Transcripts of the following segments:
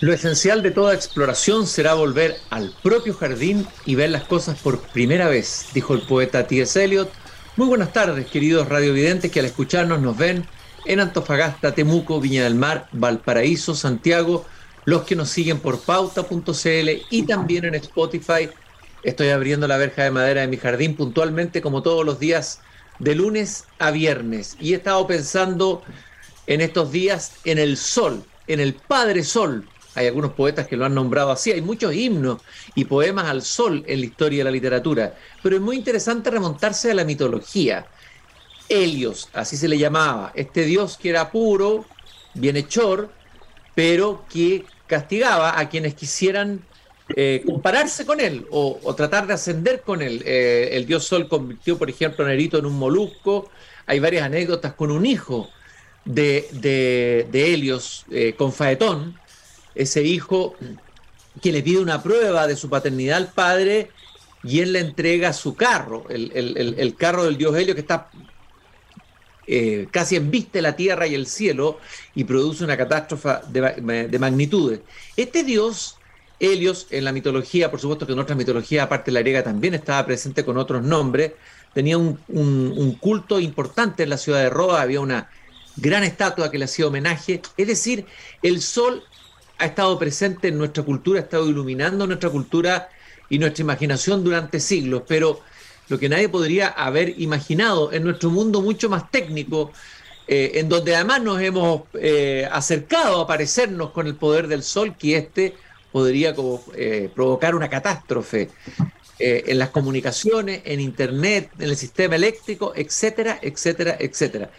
Lo esencial de toda exploración será volver al propio jardín y ver las cosas por primera vez, dijo el poeta T.S. Eliot. Muy buenas tardes, queridos radiovidentes que al escucharnos nos ven en Antofagasta, Temuco, Viña del Mar, Valparaíso, Santiago, los que nos siguen por pauta.cl y también en Spotify. Estoy abriendo la verja de madera de mi jardín puntualmente como todos los días de lunes a viernes y he estado pensando en estos días en el sol, en el Padre Sol, hay algunos poetas que lo han nombrado así, hay muchos himnos y poemas al sol en la historia de la literatura, pero es muy interesante remontarse a la mitología. Helios, así se le llamaba, este dios que era puro, bienhechor, pero que castigaba a quienes quisieran eh, compararse con él o, tratar de ascender con él. Eh, el dios Sol convirtió, por ejemplo, a Nerito en un molusco. Hay varias anécdotas con un hijo de, Helios, eh, con Faetón, ese hijo que le pide una prueba de su paternidad al padre y él le entrega su carro, el, carro del dios Helio que está eh, casi de la tierra y el cielo y produce una catástrofe de, magnitudes. Este dios, Helios, en la mitología, por supuesto que en otras mitologías, aparte de la griega, también estaba presente con otros nombres, tenía un, un culto importante en la ciudad de Roma, había una gran estatua que le hacía homenaje, es decir, el sol ha estado presente en nuestra cultura, ha estado iluminando nuestra cultura y nuestra imaginación durante siglos, pero lo que nadie podría haber imaginado en nuestro mundo mucho más técnico, eh, en donde además nos hemos eh, acercado a parecernos con el poder del sol, que este podría eh, provocar una catástrofe en las comunicaciones, en Internet, en el sistema eléctrico, etcétera, etcétera, etcétera.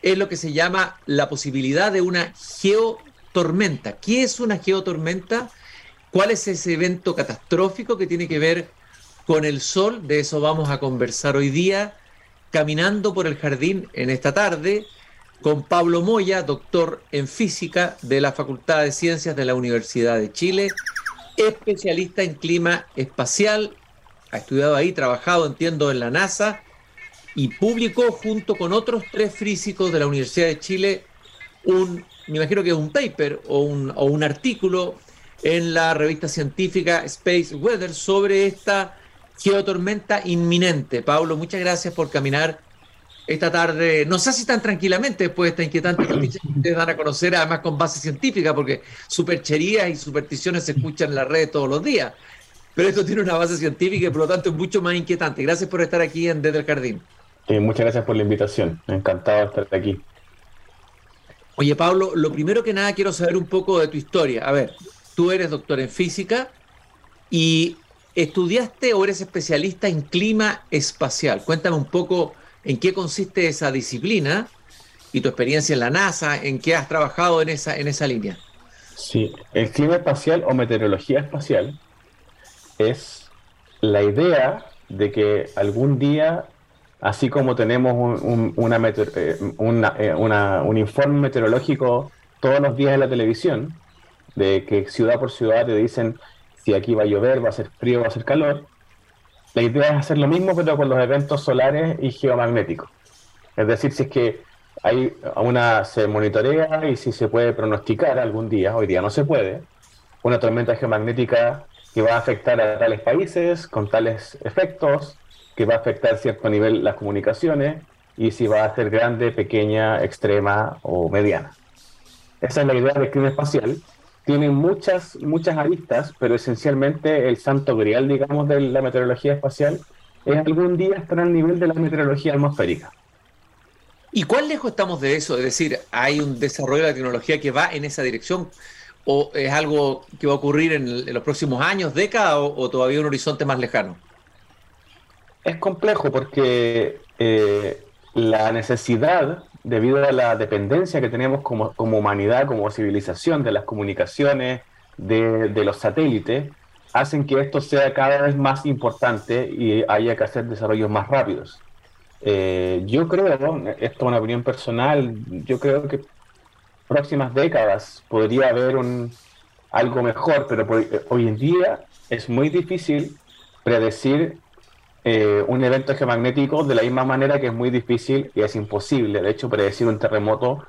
Es lo que se llama la posibilidad de una geo tormenta. ¿Qué es una geotormenta? ¿Cuál es ese evento catastrófico que tiene que ver con el sol? De eso vamos a conversar hoy día, caminando por el jardín en esta tarde, con Pablo Moya, doctor en física de la Facultad de Ciencias de la Universidad de Chile, especialista en clima espacial, ha estudiado ahí, trabajado, entiendo, en la NASA y publicó junto con otros tres físicos de la Universidad de Chile un me imagino que es un paper o un, o un artículo en la revista científica Space Weather sobre esta geotormenta inminente. Pablo, muchas gracias por caminar esta tarde, no sé si tan tranquilamente después de esta inquietante noticia que ustedes van a conocer, además con base científica, porque supercherías y supersticiones se escuchan en la red todos los días. Pero esto tiene una base científica y por lo tanto es mucho más inquietante. Gracias por estar aquí en Desde el Jardín. muchas gracias por la invitación. Encantado de estar aquí. Oye, Pablo, lo primero que nada quiero saber un poco de tu historia. A ver, tú eres doctor en física y estudiaste o eres especialista en clima espacial. Cuéntame un poco en qué consiste esa disciplina y tu experiencia en la NASA, en qué has trabajado en esa, en esa línea. Sí, el clima espacial o meteorología espacial es la idea de que algún día así como tenemos un, eh, eh, un informe meteorológico todos los días en la televisión, de que ciudad por ciudad te dicen si aquí va a llover, va a ser frío, va a ser calor, la idea es hacer lo mismo pero con los eventos solares y geomagnéticos. Es decir, si es que hay una se monitorea y si se puede pronosticar algún día, hoy día no se puede, una tormenta geomagnética que va a afectar a tales países con tales efectos, que va a afectar cierto nivel las comunicaciones y si va a ser grande, pequeña, extrema o mediana. Esa es la idea del clima espacial. Tiene muchas, muchas aristas, pero esencialmente el santo grial, digamos, de la meteorología espacial es algún día estar al nivel de la meteorología atmosférica. ¿Y cuán lejos estamos de eso? Es decir, ¿hay un desarrollo de la tecnología que va en esa dirección? ¿O es algo que va a ocurrir en, los próximos años, décadas o todavía un horizonte más lejano? Es complejo porque eh, la necesidad, debido a la dependencia que tenemos como, humanidad, como civilización de las comunicaciones, de, los satélites, hacen que esto sea cada vez más importante y haya que hacer desarrollos más rápidos. Eh, yo creo, esto es una opinión personal, yo creo que próximas décadas podría haber un, algo mejor, pero hoy en día es muy difícil predecir eh, un evento geomagnético de la misma manera que es muy difícil y es imposible, de hecho, predecir un terremoto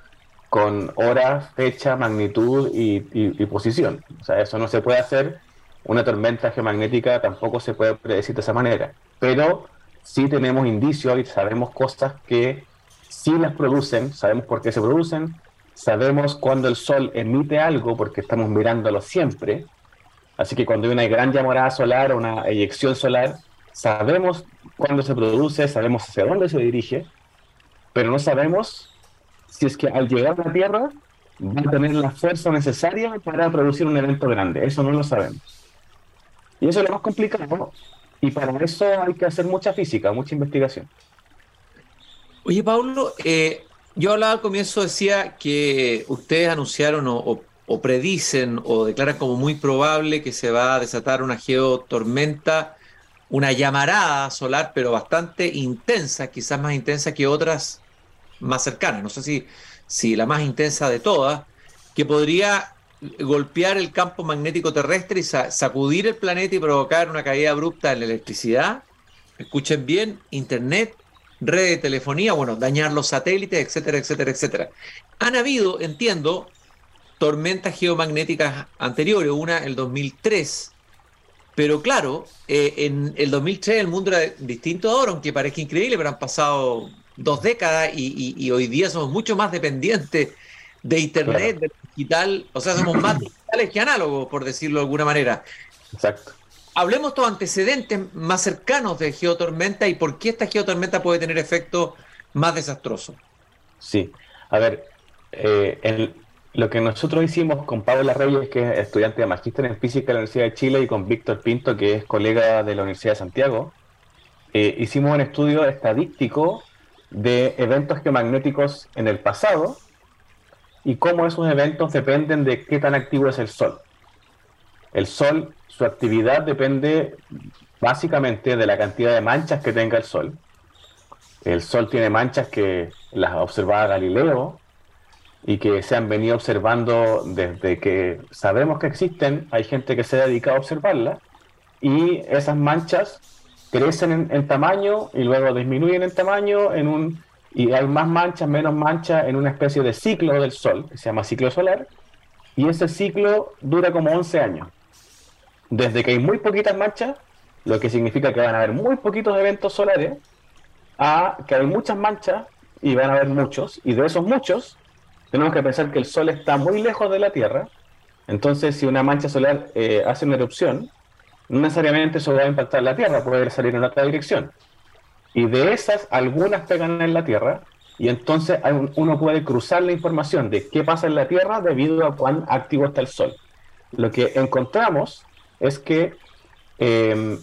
con hora, fecha, magnitud y, posición. O sea, eso no se puede hacer. Una tormenta geomagnética tampoco se puede predecir de esa manera. Pero sí tenemos indicios y sabemos cosas que sí las producen, sabemos por qué se producen, sabemos cuando el Sol emite algo porque estamos mirándolo siempre. Así que cuando hay una gran llamada solar o una eyección solar, sabemos cuándo se produce, sabemos hacia dónde se dirige, pero no sabemos si es que al llegar a la Tierra va a tener la fuerza necesaria para producir un evento grande. Eso no lo sabemos. Y eso es lo más complicado. Y para eso hay que hacer mucha física, mucha investigación. Oye, Pablo, eh, yo hablaba al comienzo, decía que ustedes anunciaron o, predicen o declaran como muy probable que se va a desatar una geotormenta, una llamarada solar, pero bastante intensa, quizás más intensa que otras más cercanas. No sé si, si la más intensa de todas, que podría golpear el campo magnético terrestre y sacudir el planeta y provocar una caída abrupta en la electricidad. Escuchen bien, Internet red de telefonía, bueno, dañar los satélites, etcétera, etcétera, etcétera. Han habido, entiendo, tormentas geomagnéticas anteriores, una el 2003, pero claro, eh, en el 2003 el mundo era distinto ahora, aunque parezca increíble, pero han pasado dos décadas y, hoy día somos mucho más dependientes de Internet, de digital, o sea, somos más digitales que análogos, por decirlo de alguna manera. Exacto hablemos de antecedentes más cercanos de geotormenta y por qué esta geotormenta puede tener efectos más desastrosos. Sí, a ver, eh, lo que nosotros hicimos con Pablo Reyes, que es estudiante de Magíster en Física de la Universidad de Chile, y con Víctor Pinto, que es colega de la Universidad de Santiago, eh, hicimos un estudio estadístico de eventos geomagnéticos en el pasado y cómo esos eventos dependen de qué tan activo es el Sol. El Sol su actividad depende básicamente de la cantidad de manchas que tenga el Sol. El Sol tiene manchas que las observaba Galileo y que se han venido observando desde que sabemos que existen. Hay gente que se ha dedicado a observarlas y esas manchas crecen en, tamaño y luego disminuyen en tamaño en un y hay más manchas, menos manchas en una especie de ciclo del Sol que se llama ciclo solar y ese ciclo dura como 11 años desde que hay muy poquitas manchas, lo que significa que van a haber muy poquitos eventos solares, a que hay muchas manchas y van a haber muchos, y de esos muchos tenemos que pensar que el Sol está muy lejos de la Tierra, entonces si una mancha solar eh, hace una erupción, no necesariamente eso va a impactar la Tierra, puede salir en otra dirección. Y de esas, algunas pegan en la Tierra, y entonces uno puede cruzar la información de qué pasa en la Tierra debido a cuán activo está el Sol. Lo que encontramos es que em,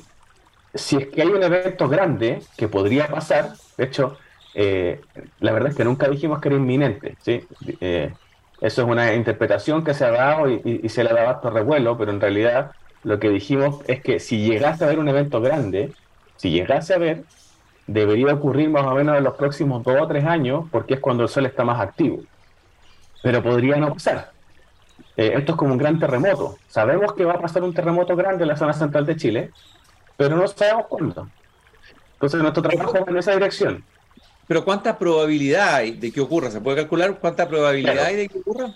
si es que hay un evento grande que podría pasar, de hecho, eh, la verdad es que nunca dijimos que era inminente, ¿sí? Eh, eso es una interpretación que se ha dado y, se le ha dado hasta revuelo, pero en realidad lo que dijimos es que si llegase a haber un evento grande, si llegase a haber, debería ocurrir más o menos en los próximos dos o tres años, porque es cuando el Sol está más activo. Pero podría no pasar. Eh, esto es como un gran terremoto. Sabemos que va a pasar un terremoto grande en la zona central de Chile, pero no sabemos cuándo. Entonces nuestro trabajo es en esa dirección. Pero ¿cuánta probabilidad hay de que ocurra? ¿Se puede calcular cuánta probabilidad hay de que ocurra?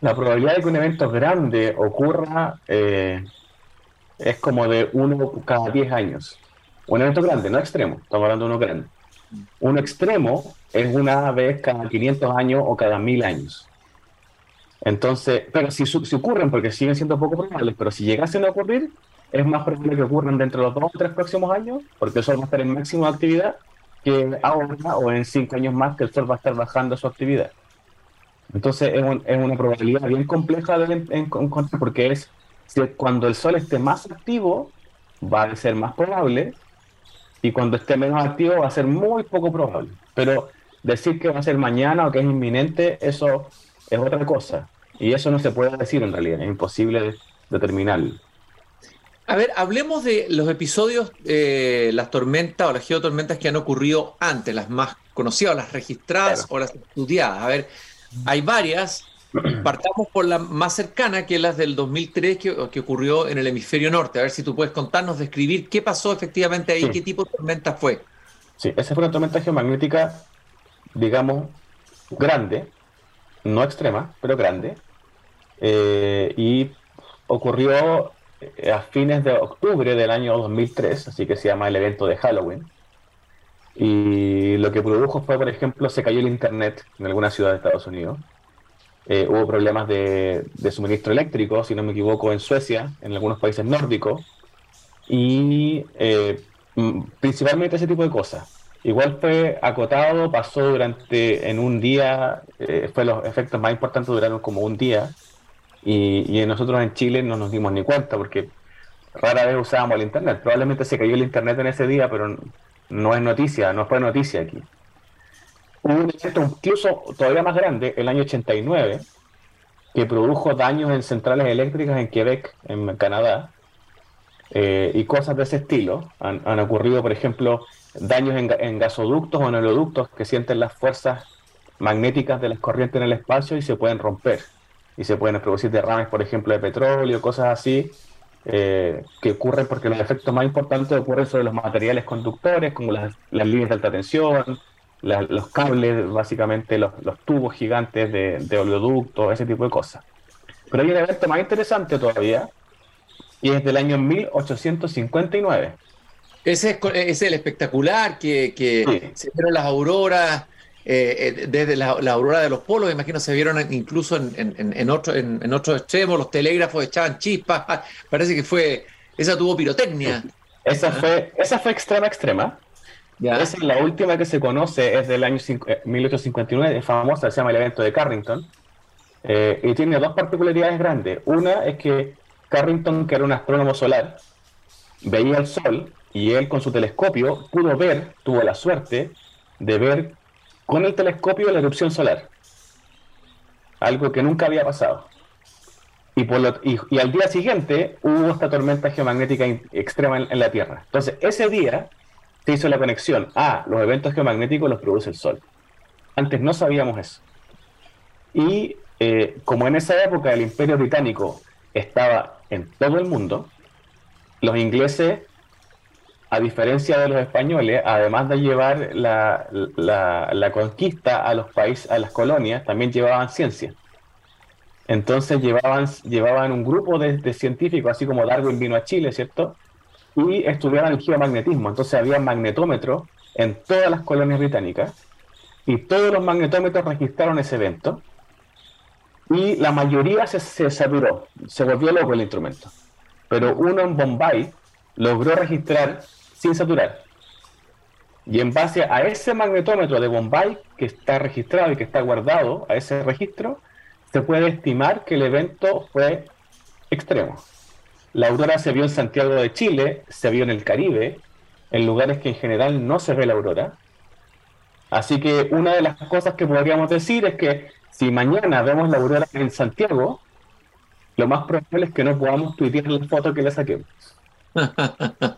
La probabilidad de que un evento grande ocurra eh, es como de uno cada 10 años. Un evento grande, no extremo, estamos hablando de uno grande. Un extremo es una vez cada 500 años o cada 1000 años. Entonces, pero si, si ocurren, porque siguen siendo poco probables, pero si llegasen a ocurrir, es más probable que ocurran dentro de los dos o tres próximos años, porque el Sol va a estar en máximo de actividad, que ahora o en cinco años más que el Sol va a estar bajando su actividad. Entonces es, es una probabilidad bien compleja de encontrar, porque es cuando el Sol esté más activo, va a ser más probable, y cuando esté menos activo va a ser muy poco probable. Pero decir que va a ser mañana o que es inminente, eso es otra cosa. Y eso no se puede decir en realidad, es imposible determinarlo. A ver, hablemos de los episodios, eh, las tormentas o las geotormentas que han ocurrido antes, las más conocidas, las registradas o las estudiadas. A ver, hay varias. Partamos por la más cercana, que es la del 2003, que, que, ocurrió en el hemisferio norte. A ver si tú puedes contarnos, describir qué pasó efectivamente ahí, qué tipo de tormenta fue. Sí, esa fue una tormenta geomagnética, digamos, grande, no extrema, pero grande, eh, y ocurrió a fines de octubre del año 2003, así que se llama el evento de Halloween. Y lo que produjo fue, por ejemplo, se cayó el internet en alguna ciudad de Estados Unidos. Eh, hubo problemas de, suministro eléctrico, si no me equivoco, en Suecia, en algunos países nórdicos. Y principalmente ese tipo de cosas. Igual fue acotado, pasó durante, en un día, eh, fue los efectos más importantes duraron como un día, y, nosotros en Chile no nos dimos ni cuenta porque rara vez usábamos el Internet. Probablemente se cayó el Internet en ese día, pero no es noticia, no fue noticia aquí. Hubo un evento incluso todavía más grande, el año 89, que produjo daños en centrales eléctricas en Quebec, en Canadá, eh, y cosas de ese estilo. Han, han ocurrido, por ejemplo, daños en, gasoductos o en oleoductos que sienten las fuerzas magnéticas de las corrientes en el espacio y se pueden romper. Y se pueden producir derrames, por ejemplo, de petróleo, cosas así, eh, que ocurren porque los efectos más importantes ocurren sobre los materiales conductores, como las, líneas de alta tensión, los cables, básicamente los, tubos gigantes de, de oleoductos, ese tipo de cosas. Pero hay un evento más interesante todavía, y es del año 1859 ese es, el espectacular que, se vieron las auroras, eh, eh, desde la, aurora de los polos, imagino se vieron incluso en, en, en, otro, en, otros extremos, los telégrafos echaban chispas, parece que fue, esa tuvo pirotecnia. Esa fue, esa fue extrema, extrema. Esa es la última que se conoce, es del año 1859, eh, es famosa, se llama el evento de Carrington, y tiene dos particularidades grandes. Una es que Carrington, que era un astrónomo solar, veía el Sol y él con su telescopio pudo ver, tuvo la suerte de ver con el telescopio la erupción solar. Algo que nunca había pasado. Y, al día siguiente hubo esta tormenta geomagnética extrema en, la Tierra. Entonces, ese día se hizo la conexión. a los eventos geomagnéticos los produce el Sol. Antes no sabíamos eso. Y eh, como en esa época el Imperio Británico estaba en todo el mundo, los ingleses a diferencia de los españoles, además de llevar la, la, conquista a los países, a las colonias, también llevaban ciencia. Entonces llevaban, llevaban un grupo de, científicos, así como Darwin vino a Chile, ¿cierto? Y estudiaban el geomagnetismo. Entonces había magnetómetros en todas las colonias británicas y todos los magnetómetros registraron ese evento y la mayoría se, se saturó, se volvió loco el instrumento. Pero uno en Bombay logró registrar sin saturar. Y en base a ese magnetómetro de Bombay que está registrado y que está guardado a ese registro, se puede estimar que el evento fue extremo. La aurora se vio en Santiago de Chile, se vio en el Caribe, en lugares que en general no se ve la aurora. Así que una de las cosas que podríamos decir es que si mañana vemos la aurora en Santiago, lo más probable es que no podamos tuitear la foto que le saquemos.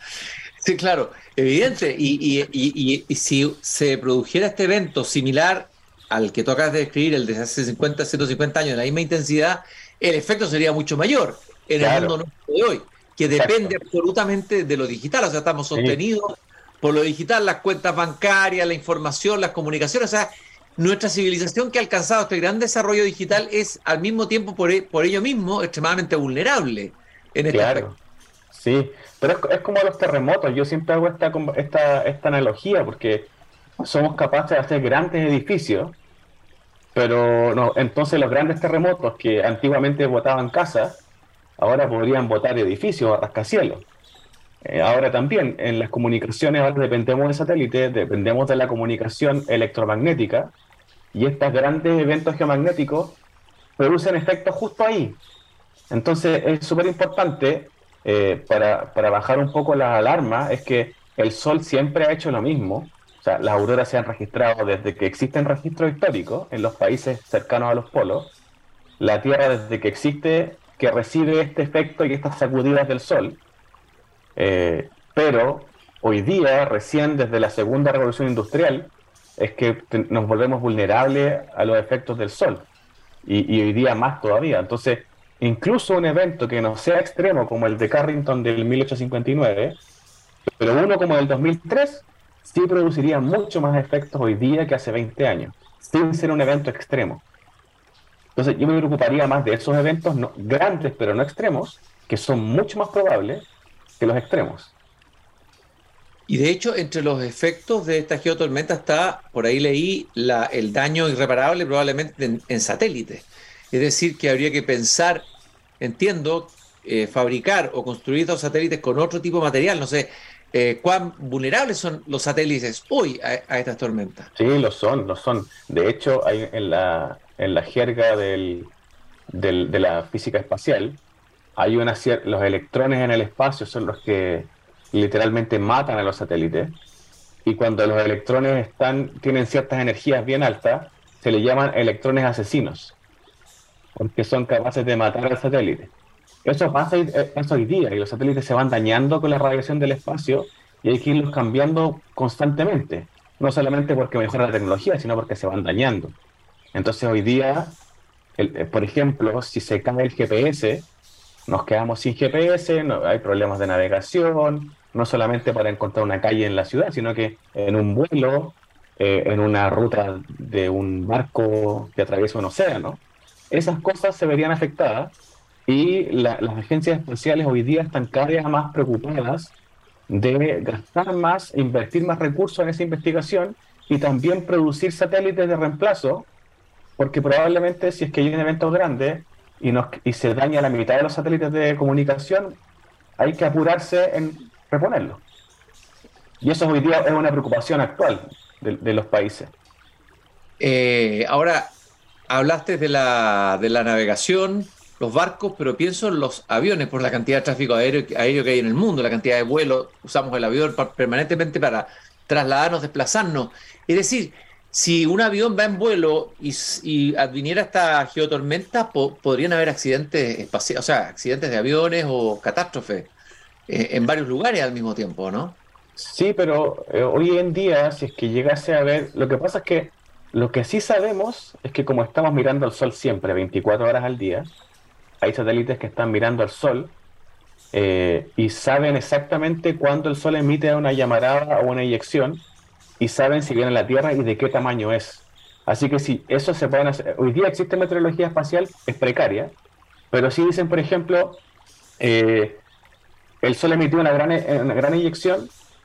Sí, claro, evidente. Y, si se produjera este evento similar al que tú acabas de describir, el de hace 50, 150 años, en la misma intensidad, el efecto sería mucho mayor en el mundo de hoy, que depende absolutamente de lo digital. O sea, estamos sostenidos por lo digital, las cuentas bancarias, la información, las comunicaciones. O sea, nuestra civilización que ha alcanzado este gran desarrollo digital es al mismo tiempo, por, por ello mismo, extremadamente vulnerable en este claro. Sí, pero es, como los terremotos. Yo siempre hago esta, esta, esta analogía porque somos capaces de hacer grandes edificios, pero no, entonces los grandes terremotos que antiguamente botaban casas, ahora podrían botar edificios a rascacielos. Eh, ahora también en las comunicaciones ahora dependemos de satélites, dependemos de la comunicación electromagnética y estos grandes eventos geomagnéticos producen efectos justo ahí. Entonces es súper importante eh, para, para, bajar un poco la alarma es que el Sol siempre ha hecho lo mismo. O sea, las auroras se han registrado desde que existen registros históricos en los países cercanos a los polos. La Tierra desde que existe, que recibe este efecto y estas sacudidas del Sol. Eh, pero hoy día, recién desde la segunda revolución industrial, es que nos volvemos vulnerables a los efectos del Sol. Y, y hoy día más todavía. Entonces, incluso un evento que no sea extremo como el de Carrington del 1859, pero uno como el 2003, sí produciría mucho más efectos hoy día que hace 20 años, sin ser un evento extremo. Entonces yo me preocuparía más de esos eventos grandes pero no extremos, que son mucho más probables que los extremos. Y de hecho, entre los efectos de esta geotormenta está, por ahí leí, la, el daño irreparable probablemente en, en satélites. Es decir, que habría que pensar, entiendo, eh, fabricar o construir dos satélites con otro tipo de material. No sé, eh, ¿cuán vulnerables son los satélites hoy a, estas tormentas? Sí, lo son, lo son. De hecho, hay en la, en la jerga del, de la física espacial, hay una los electrones en el espacio son los que literalmente matan a los satélites. Y cuando los electrones están, tienen ciertas energías bien altas, se le llaman electrones asesinos, porque son capaces de matar al satélite. Eso pasa, eh, hoy día y los satélites se van dañando con la radiación del espacio y hay que irlos cambiando constantemente. No solamente porque mejora la tecnología, sino porque se van dañando. Entonces hoy día, eh, por ejemplo, si se cae el GPS, nos quedamos sin GPS, no, hay problemas de navegación, no solamente para encontrar una calle en la ciudad, sino que en un vuelo, eh, en una ruta de un barco que atraviesa un océano. Esas cosas se verían afectadas y las agencias espaciales hoy día están cada vez más preocupadas de gastar más, invertir más recursos en esa investigación y también producir satélites de reemplazo, porque probablemente si es que hay un evento grande y, se daña la mitad de los satélites de comunicación, hay que apurarse en reponerlo. Y eso hoy día es una preocupación actual de, los países. Eh, ahora, hablaste de la, de la navegación, los barcos, pero pienso en los aviones por la cantidad de tráfico aéreo, que hay en el mundo, la cantidad de vuelos, usamos el avión permanentemente para trasladarnos, desplazarnos. Es decir, si un avión va en vuelo y, adviniera esta geotormenta, podrían haber accidentes espaciales, o sea, accidentes de aviones o catástrofes. Eh, en varios lugares al mismo tiempo, ¿no? Sí, pero eh, hoy en día, si es que llegase a ver, lo que pasa es que lo que sí sabemos es que como estamos mirando al sol siempre, 24 horas al día, hay satélites que están mirando al sol eh, y saben exactamente cuándo el sol emite una llamarada o una eyección y saben si viene a la Tierra y de qué tamaño es. Así que si eso se puede hacer, hoy día existe meteorología espacial, es precaria, pero sí dicen, por ejemplo, eh, el Sol emitió una gran, una gran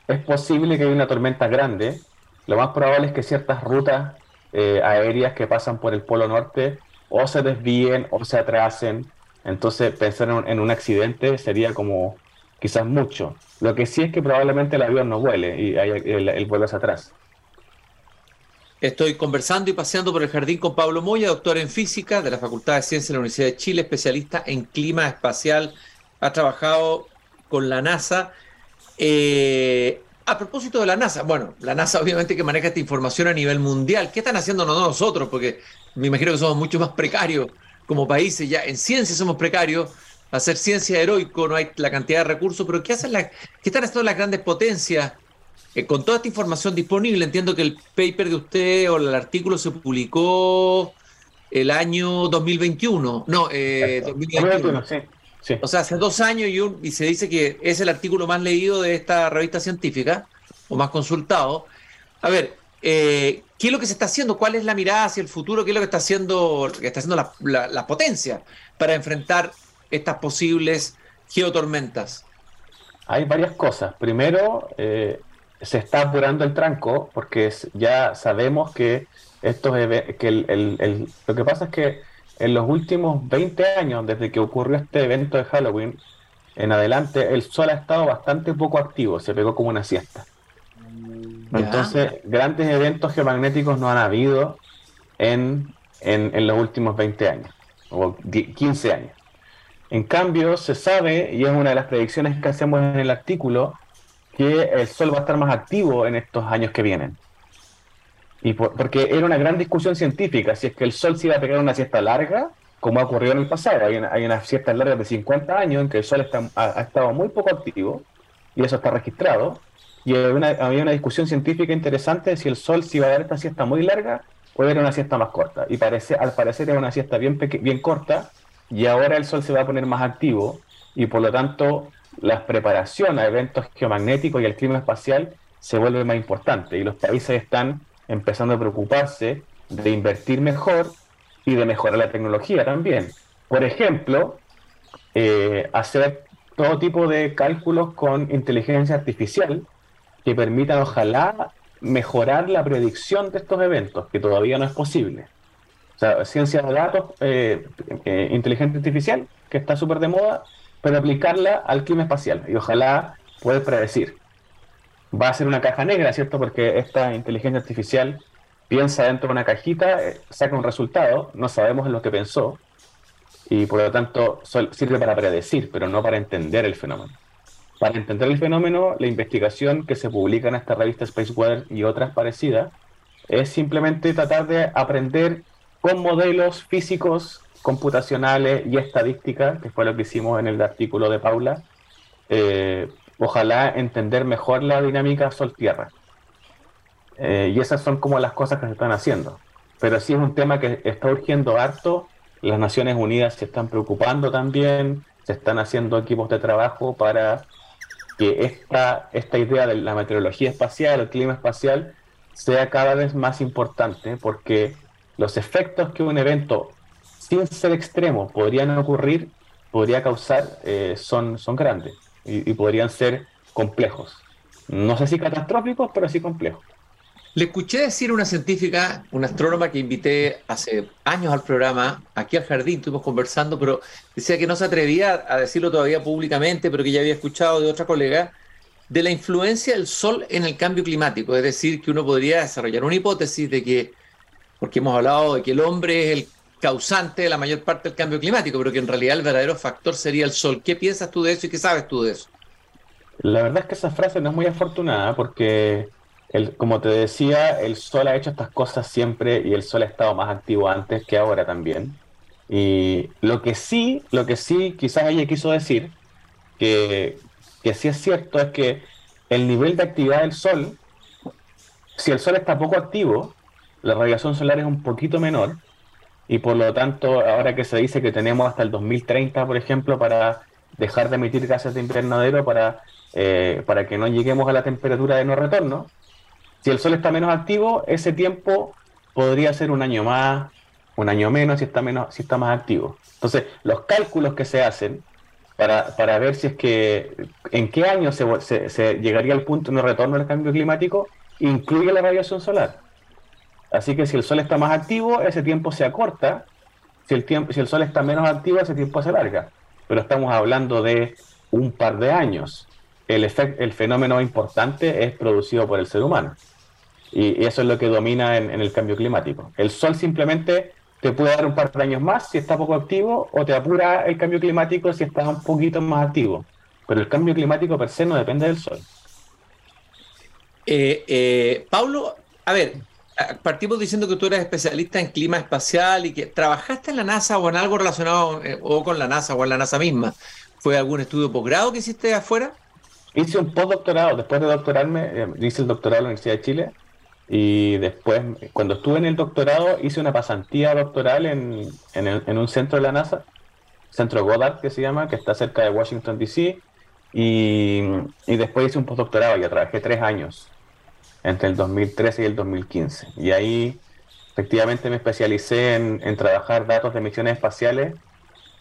es posible que haya una tormenta grande. Lo más probable es que ciertas rutas eh, aéreas que pasan por el Polo Norte o se desvíen o se atrasen. Entonces pensar en un, accidente sería como quizás mucho. Lo que sí es que probablemente el avión no vuele y el, el vuelo es atrás. Estoy conversando y paseando por el jardín con Pablo Moya, doctor en física de la Facultad de Ciencias de la Universidad de Chile, especialista en clima espacial. Ha trabajado con la NASA. Eh, a propósito de la NASA, bueno, la NASA obviamente que maneja esta información a nivel mundial. ¿Qué están haciendo nosotros? Porque me imagino que somos mucho más precarios como países. Ya en ciencia somos precarios. Hacer ciencia heroico no hay la cantidad de recursos, pero ¿qué hacen la, qué están haciendo las grandes potencias? Eh, con toda esta información disponible, entiendo que el paper de usted o el artículo se publicó el año 2021. No, eh, 2021. Sí. O sea, hace dos años y, y se dice que es el artículo más leído de esta revista científica, o más consultado. A ver, eh, ¿qué es lo que se está haciendo? ¿Cuál es la mirada hacia el futuro? ¿Qué es lo que está haciendo, que está haciendo la, potencia para enfrentar estas posibles geotormentas? Hay varias cosas. Primero, eh, se está apurando el tranco porque ya sabemos que, estos que el, lo que pasa es que en los últimos 20 años, desde que ocurrió este evento de Halloween, en adelante, el sol ha estado bastante poco activo, se pegó como una siesta. Entonces, grandes eventos geomagnéticos no han habido en, en, los últimos 20 años, o 15 años. En cambio, se sabe, y es una de las predicciones que hacemos en el artículo, que el Sol va a estar más activo en estos años que vienen. Y porque era una gran discusión científica, si es que el Sol se iba a pegar una siesta larga, como ha ocurrido en el pasado. Hay, una, hay unas siestas largas de 50 años en que el Sol está, ha, estado muy poco activo, y eso está registrado. Y había una, discusión científica interesante de si el Sol se iba a dar esta siesta muy larga o era una siesta más corta. Y parece, al parecer era una siesta bien, bien corta, y ahora el Sol se va a poner más activo, y por lo tanto la preparación a eventos geomagnéticos y el clima espacial se vuelve más importante. Y los países están empezando a preocuparse de invertir mejor y de mejorar la tecnología también. Por ejemplo, eh, hacer todo tipo de cálculos con inteligencia artificial que permitan, ojalá, mejorar la predicción de estos eventos, que todavía no es posible. O sea, ciencia de datos, eh, eh, inteligencia artificial, que está súper de moda, pero aplicarla al clima espacial y ojalá poder predecir. Va a ser una caja negra, ¿cierto? Porque esta inteligencia artificial piensa dentro de una cajita, eh, saca un resultado, no sabemos en lo que pensó, y por lo tanto sirve para predecir, pero no para entender el fenómeno. Para entender el fenómeno, la investigación que se publica en esta revista Space Weather y otras parecidas es simplemente tratar de aprender con modelos físicos, computacionales y estadísticas, que fue lo que hicimos en el artículo de Paula, eh, ojalá entender mejor la dinámica Sol-Tierra. Eh, y esas son como las cosas que se están haciendo. Pero sí es un tema que está urgiendo harto. Las Naciones Unidas se están preocupando también, se están haciendo equipos de trabajo para que esta, esta idea de la meteorología espacial, el clima espacial, sea cada vez más importante porque los efectos que un evento, sin ser extremo, podrían ocurrir, podría causar, eh, son, son grandes y podrían ser complejos. No sé si catastróficos, pero sí complejos. Le escuché decir a una científica, una astrónoma que invité hace años al programa, aquí al jardín, estuvimos conversando, pero decía que no se atrevía a decirlo todavía públicamente, pero que ya había escuchado de otra colega, de la influencia del Sol en el cambio climático. Es decir, que uno podría desarrollar una hipótesis de que, porque hemos hablado de que el hombre es el causante de la mayor parte del cambio climático, pero que en realidad el verdadero factor sería el Sol. ¿Qué piensas tú de eso y qué sabes tú de eso? La verdad es que esa frase no es muy afortunada porque como te decía, el Sol ha hecho estas cosas siempre y el Sol ha estado más activo antes que ahora también. Y lo que sí, lo que sí quizás ella quiso decir, que, que sí es cierto, es que el nivel de actividad del Sol, si el Sol está poco activo, la radiación solar es un poquito menor y por lo tanto, ahora que se dice que tenemos hasta el 2030, por ejemplo, para dejar de emitir gases de invernadero para, eh, para que no lleguemos a la temperatura de no retorno, si el Sol está menos activo, ese tiempo podría ser un año más, un año menos si está, menos, si está más activo. Entonces, los cálculos que se hacen para, para ver si es que en qué año se, se, llegaría al punto de retorno del cambio climático, incluye la radiación solar. Así que si el Sol está más activo, ese tiempo se acorta. Si el, tiempo, si el Sol está menos activo, ese tiempo se alarga. Pero estamos hablando de un par de años. El, el fenómeno importante es producido por el ser humano. Y, eso es lo que domina en, el cambio climático. El sol simplemente te puede dar un par de años más si está poco activo o te apura el cambio climático si está un poquito más activo. Pero el cambio climático per se no depende del sol. Eh, eh, Paulo, a ver, partimos diciendo que tú eres especialista en clima espacial y que trabajaste en la NASA o en algo relacionado eh, o con la NASA o en la NASA misma. ¿Fue algún estudio posgrado que hiciste afuera? Hice un postdoctorado. Después de doctorarme, hice el doctorado en la Universidad de Chile y después, cuando estuve en el doctorado, hice una pasantía doctoral en, en, un centro de la NASA, centro Goddard que se llama, que está cerca de Washington, D.C. Y, y, después hice un postdoctorado, ya trabajé tres años, entre el 2013 y el 2015. Y ahí efectivamente me especialicé en, en trabajar datos de misiones espaciales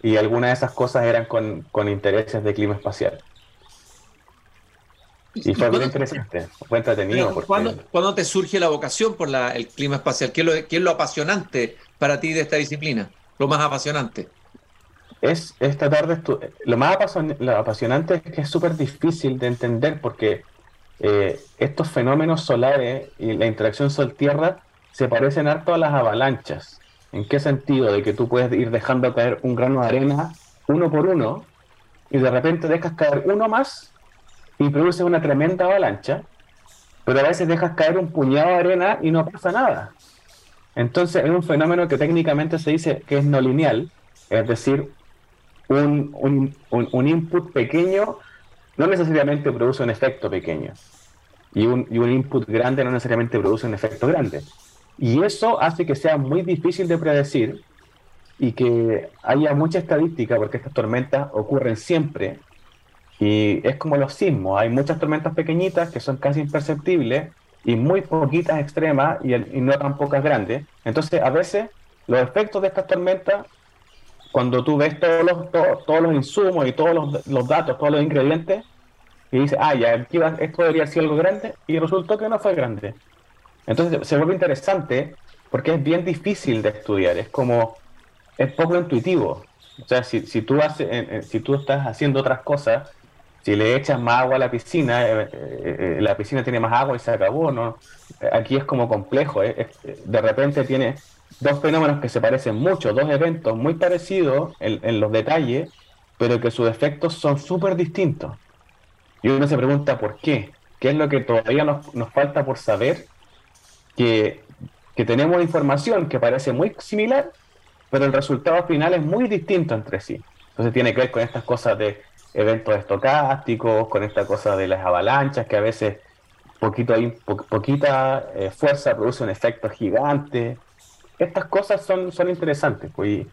y algunas de esas cosas eran con, con intereses de clima espacial. Y fue muy interesante, fue entretenido. ¿cuándo, te surge la vocación por el clima espacial? ¿Qué es, lo, apasionante para ti de esta disciplina? Lo más apasionante. Es, esta tarde lo más apasionante es que es súper difícil de entender porque eh, estos fenómenos solares y la interacción sol-tierra se parecen harto a las avalanchas. ¿En qué sentido? De que tú puedes ir dejando caer un grano de arena uno por uno y de repente dejas caer uno más y produce una tremenda avalancha, pero a veces dejas caer un puñado de arena y no pasa nada. Entonces es un fenómeno que técnicamente se dice que es no lineal, es decir, un, un, un, input pequeño no necesariamente produce un efecto pequeño y un, y un input grande no necesariamente produce un efecto grande. Y eso hace que sea muy difícil de predecir y que haya mucha estadística, porque estas tormentas ocurren siempre y es como los sismos, hay muchas tormentas pequeñitas que son casi imperceptibles y muy poquitas extremas y, no tan pocas grandes. Entonces, a veces los efectos de estas tormentas, cuando tú ves todos los, todos, los insumos y todos los, datos, todos los ingredientes, y dices, ah, ya, aquí esto debería ser algo grande, y resultó que no fue grande. Entonces se vuelve interesante porque es bien difícil de estudiar, es como, es poco intuitivo. O sea, si, si, tú, haces, si tú estás haciendo otras cosas, si le echas más agua a la piscina, eh, eh, eh, la piscina tiene más agua y se acabó, ¿no? Aquí es como complejo, de repente tiene dos fenómenos que se parecen mucho, dos eventos muy parecidos en, los detalles, pero que sus efectos son súper distintos. Y uno se pregunta por qué, qué es lo que todavía nos, falta por saber, que, que tenemos información que parece muy similar, pero el resultado final es muy distinto entre sí. Entonces tiene que ver con estas cosas de eventos estocásticos, con esta cosa de las avalanchas, que a veces poquito, poquita eh, fuerza produce un efecto gigante estas cosas son, son interesantes. Pues,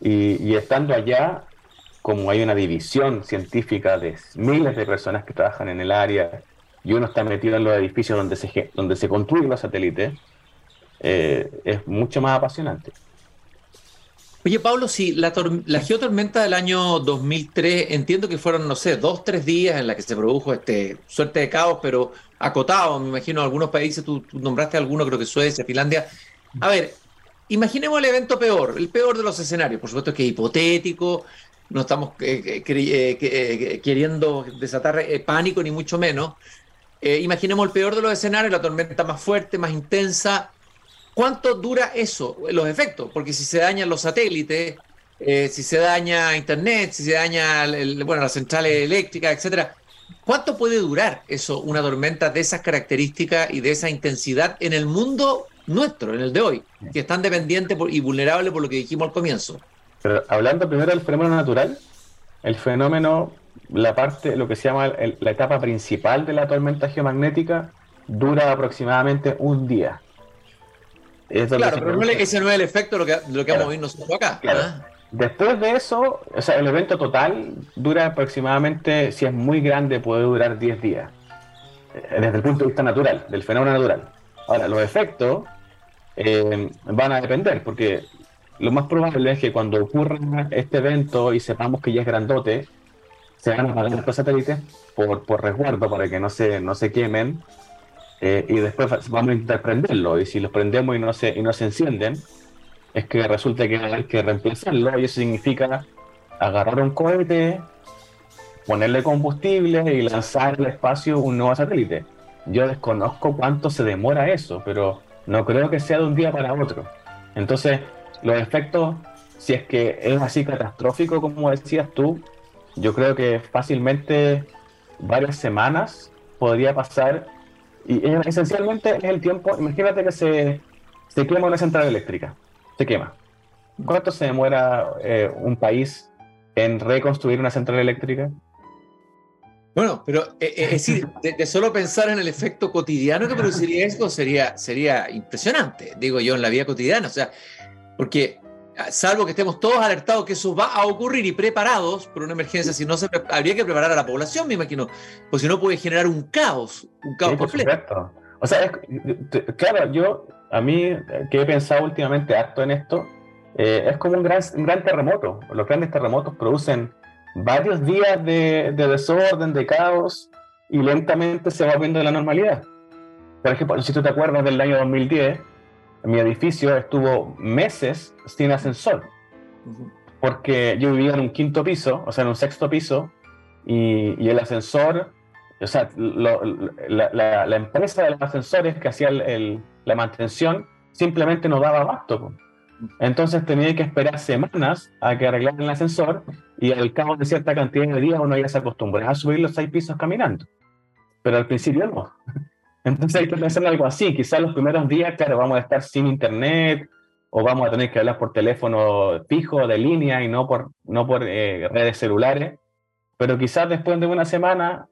y, estando allá, como hay una división científica de miles de personas que trabajan en el área y uno está metido en los edificios donde se, donde se construyen los satélites, eh, es mucho más apasionante. Oye, Pablo, si la, la, geotormenta del año 2003, entiendo que fueron, no sé, dos, tres días en la que se produjo este suerte de caos, pero acotado, me imagino, algunos países, tú, tú nombraste algunos, creo que Suecia, Finlandia. A ver, Imaginemos el evento peor, el peor de los escenarios. Por supuesto que es hipotético, no estamos eh, eh, eh, queriendo desatar pánico, ni mucho menos. imaginemos el peor de los escenarios, la tormenta más fuerte, más intensa. ¿Cuánto dura eso, los efectos? Porque si se dañan los satélites, si se daña Internet, si se daña bueno, las centrales eléctricas, etcétera, ¿cuánto puede durar eso, una tormenta de esas características y de esa intensidad en el mundo nuestro, en el de hoy, que es tan dependiente y vulnerable por lo que dijimos al comienzo. Pero hablando primero del fenómeno natural, el fenómeno, la parte, lo que se llama la etapa principal de la tormenta geomagnética, dura aproximadamente un día. claro, pero ese no es el efecto de lo que, lo que vamos a ver nosotros acá. ¿ah? Después de eso, o sea, el evento total dura aproximadamente, si es muy grande, puede durar 10 días. Eh, desde el punto de vista natural, del fenómeno natural. Ahora, los efectos eh, van a depender, porque lo más probable es que cuando ocurra este evento y sepamos que ya es grandote, se van a apagar los satélites por, por resguardo para que no se, no se quemen eh, y después vamos a intentar prenderlo y si los prendemos y no se, y no se encienden, es que resulta que hay que reemplazarlo y eso significa agarrar un cohete, ponerle combustible y lanzar al espacio un nuevo satélite. Yo desconozco cuánto se demora eso, pero no creo que sea de un día para otro. Entonces, los efectos, si es que es así catastrófico como decías tú, yo creo que fácilmente varias semanas podría pasar. Y esencialmente es el tiempo, imagínate que se, se quema una central eléctrica, se quema. ¿Cuánto se demora eh, un país en reconstruir una central eléctrica? Bueno, pero eh, eh, es decir, de, solo pensar en el efecto cotidiano que produciría esto sería, sería impresionante, digo yo, en la vida cotidiana. O sea, porque ah, salvo que estemos todos alertados que eso va a ocurrir y preparados por una emergencia, si no se habría que preparar a la población, me imagino, pues si no puede generar un caos, un caos completo. O sea, claro, yo a mí que he pensado últimamente harto en esto, eh, es como un gran, un gran terremoto. Los grandes terremotos producen varios días de, desorden, de caos, y lentamente se va viendo la normalidad. Por ejemplo, si tú te acuerdas del año 2010, mi edificio estuvo meses sin ascensor, porque yo vivía en un quinto piso, o sea, en un sexto piso, y, el ascensor, o sea, la, empresa de los ascensores que hacía la mantención simplemente no daba abasto. Entonces tenía que esperar semanas a que arreglaran el ascensor y al cabo de cierta cantidad de días uno ya se acostumbraba a subir los seis pisos caminando. Pero al principio no. Entonces hay que pensar en algo así. Quizás los primeros días, claro, vamos a estar sin internet o vamos a tener que hablar por teléfono fijo, de línea y no por, no por eh, redes celulares. Pero quizás después de una semana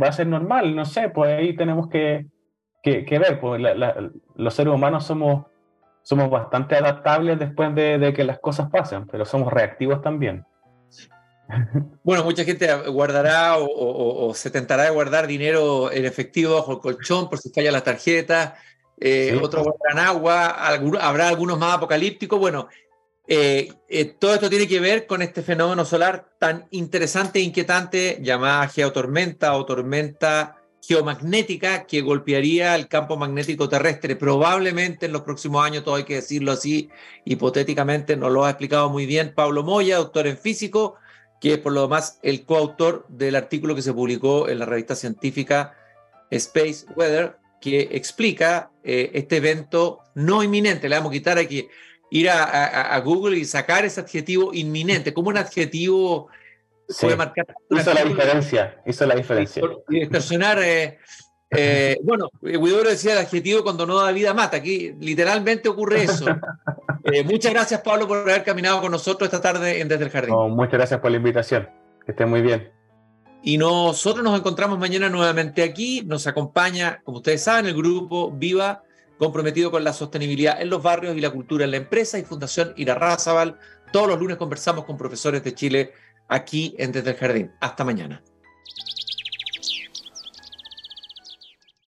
va a ser normal, no sé, pues ahí tenemos que, que, ver. Pues los seres humanos somos somos bastante adaptables después de, que las cosas pasen, pero somos reactivos también. Bueno, mucha gente guardará o, se tentará de guardar dinero en efectivo bajo el colchón por si falla la tarjeta. eh, otros volverán agua, habrá algunos más apocalípticos. Bueno, eh, eh, todo esto tiene que ver con este fenómeno solar tan interesante e inquietante llamada geotormenta o tormenta geomagnética que golpearía el campo magnético terrestre. Probablemente en los próximos años, todo hay que decirlo así, hipotéticamente, nos lo ha explicado muy bien Pablo Moya, doctor en físico, que es por lo demás el coautor del artículo que se publicó en la revista científica Space Weather, que explica eh, este evento no inminente. Le vamos a quitar aquí, ir a, Google y sacar ese adjetivo inminente, como un adjetivo puede marcar. Hizo la diferencia, hizo la diferencia. Y distorsionar. Eh, eh, bueno, Guidoro decía el adjetivo cuando no da vida mata. Aquí literalmente ocurre eso. muchas gracias, Pablo, por haber caminado con nosotros esta tarde en Desde el Jardín. muchas gracias por la invitación. Que estén muy bien. Y nosotros nos encontramos mañana nuevamente aquí. Nos acompaña, como ustedes saben, el grupo Viva, comprometido con la sostenibilidad en los barrios y la cultura en la empresa y Fundación Irarrázaval. Todos los lunes conversamos con profesores de Chile aquí en Desde el Jardín. Hasta mañana.